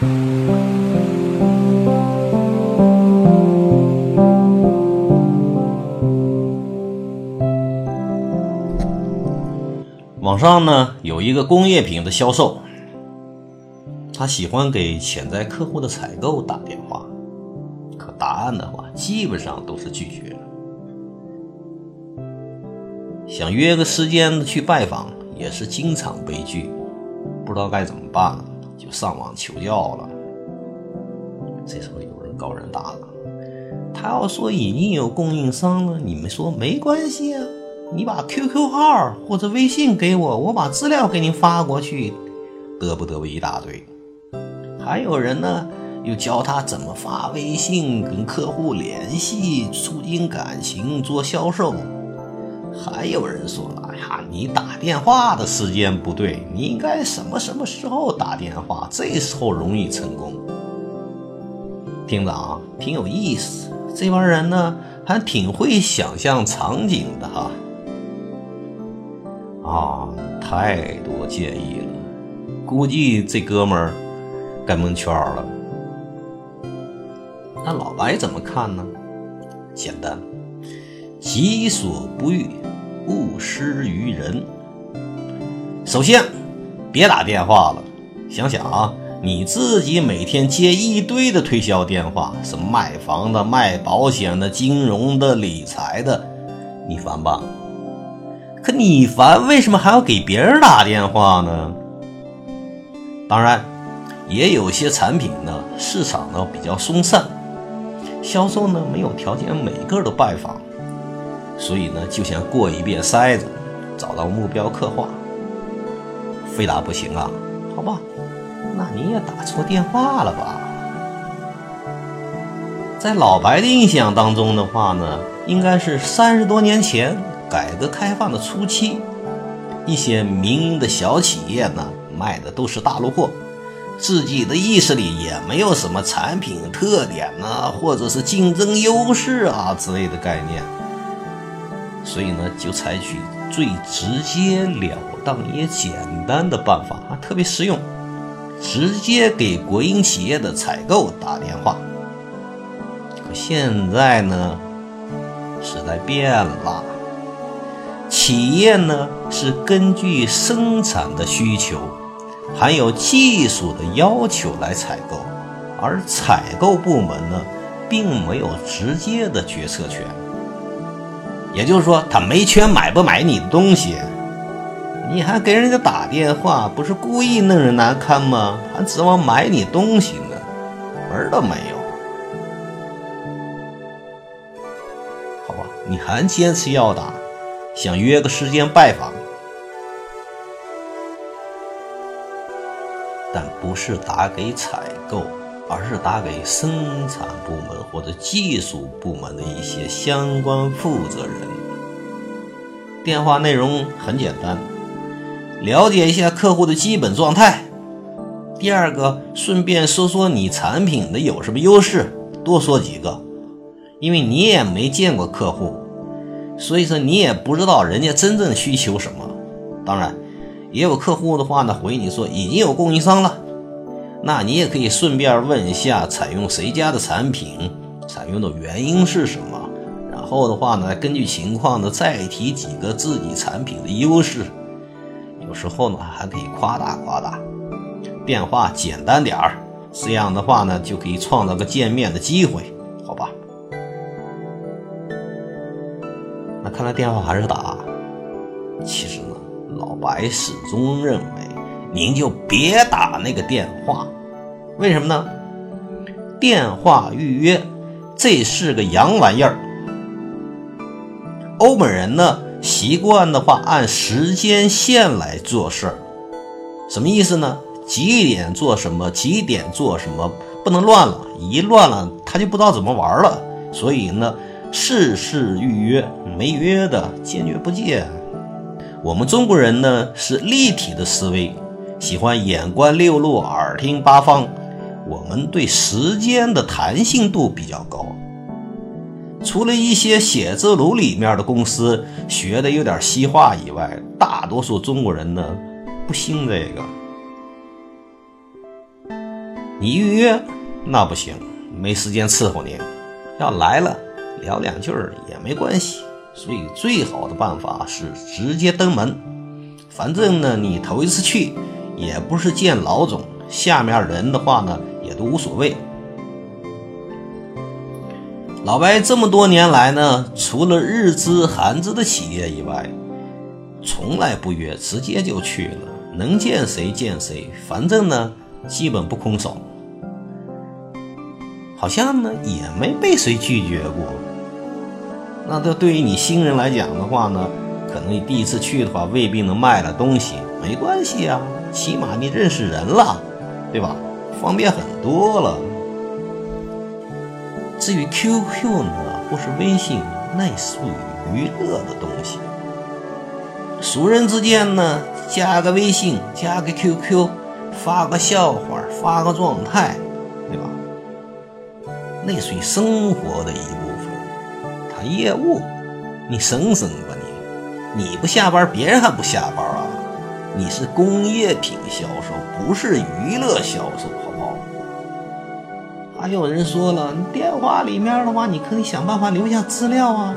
网上呢有一个工业品的销售，他喜欢给潜在客户的采购打电话，可答案的话基本上都是拒绝。想约个时间去拜访，也是经常被拒，不知道该怎么办了，就上网求教了。这时候有人高人答了，他要说已经有供应商了，你们说没关系啊。你把 QQ 号或者微信给我，我把资料给你发过去，得不得不一大堆。还有人呢，又教他怎么发微信跟客户联系，促进感情，做销售。还有人说了，哎呀，你打电话的时间不对，你应该什么什么时候打电话，这时候容易成功。听着啊，挺有意思。这帮人呢，还挺会想象场景的哈。啊，太多建议了，估计这哥们儿该蒙圈了。那老白怎么看呢？简单，己所不欲，勿施于人。首先，别打电话了。想想啊，你自己每天接一堆的推销电话，什么卖房的、卖保险的、金融的、理财的，你烦吧？可你烦，为什么还要给别人打电话呢？当然，也有些产品呢，市场呢比较松散，销售呢没有条件每个都拜访，所以呢就想过一遍筛子，找到目标刻画。非打不行啊？好吧，那你也打错电话了吧？在老白的印象当中的话呢，应该是三十多年前。改革开放的初期，一些民营的小企业呢，卖的都是大陆货，自己的意识里也没有什么产品特点呢，或者是竞争优势啊之类的概念，所以呢，就采取最直接了当也简单的办法啊，特别实用，直接给国营企业的采购打电话。可现在呢，时代变了。企业呢是根据生产的需求，还有技术的要求来采购，而采购部门呢并没有直接的决策权。也就是说，他没权买不买你的东西，你还给人家打电话，不是故意弄人难堪吗？还指望买你东西呢，门都没有。好吧，你还坚持要打？想约个时间拜访，但不是打给采购，而是打给生产部门或者技术部门的一些相关负责人。电话内容很简单，了解一下客户的基本状态。第二个，顺便说说你产品的有什么优势，多说几个，因为你也没见过客户。所以说你也不知道人家真正需求什么，当然，也有客户的话呢回你说已经有供应商了，那你也可以顺便问一下采用谁家的产品，采用的原因是什么，然后的话呢根据情况呢再提几个自己产品的优势，有时候呢还可以夸大夸大，电话简单点儿，这样的话呢就可以创造个见面的机会。好吧？那看来电话还是打。其实呢，老白始终认为，您就别打那个电话。为什么呢？电话预约这是个洋玩意儿。欧美人呢，习惯的话按时间线来做事儿。什么意思呢？几点做什么，几点做什么，不能乱了。一乱了，他就不知道怎么玩了。所以呢。事事预约，没约的坚决不见。我们中国人呢是立体的思维，喜欢眼观六路，耳听八方。我们对时间的弹性度比较高。除了一些写字楼里面的公司学的有点西化以外，大多数中国人呢不兴这个。你预约那不行，没时间伺候您。要来了聊两句也没关系。所以最好的办法是直接登门。反正呢，你头一次去，也不是见老总，下面人的话呢，也都无所谓。老白这么多年来呢，除了日资、韩资的企业以外，从来不约，直接就去了，能见谁见谁，反正呢，基本不空手，好像呢也没被谁拒绝过。那这对于你新人来讲的话呢，可能你第一次去的话，未必能卖了东西，没关系啊，起码你认识人了，对吧？方便很多了。至于 QQ 呢，或是微信，那属于娱乐的东西。熟人之间呢，加个微信，加个 QQ，发个笑话，发个状态，对吧？那属于生活的一部分。他业务，你省省吧你，你不下班，别人还不下班啊？你是工业品销售，不是娱乐销售，好不好？还有人说了，电话里面的话，你可以想办法留下资料啊。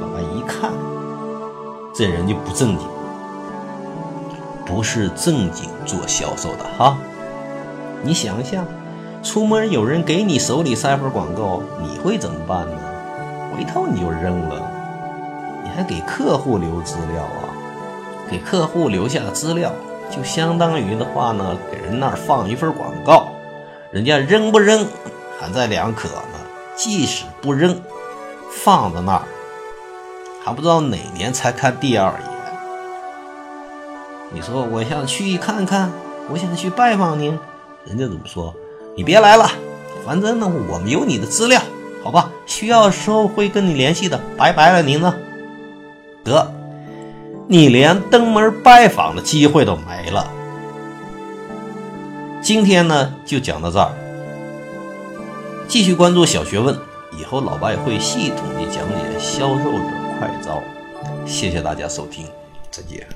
老板一看。这人就不正经，不是正经做销售的哈。你想一下，出门有人给你手里塞份广告，你会怎么办呢？回头你就扔了。你还给客户留资料啊？给客户留下的资料，就相当于的话呢，给人那儿放一份广告，人家扔不扔还在两可呢。即使不扔，放在那儿。还不知道哪年才看第二眼。你说我想去看看，我想去拜访您，人家怎么说？你别来了，反正呢，我们有你的资料，好吧？需要时候会跟你联系的。拜拜了，您呢？得，你连登门拜访的机会都没了。今天呢，就讲到这儿。继续关注小学问，以后老白会系统的讲解销售者。快招！谢谢大家收听，再见。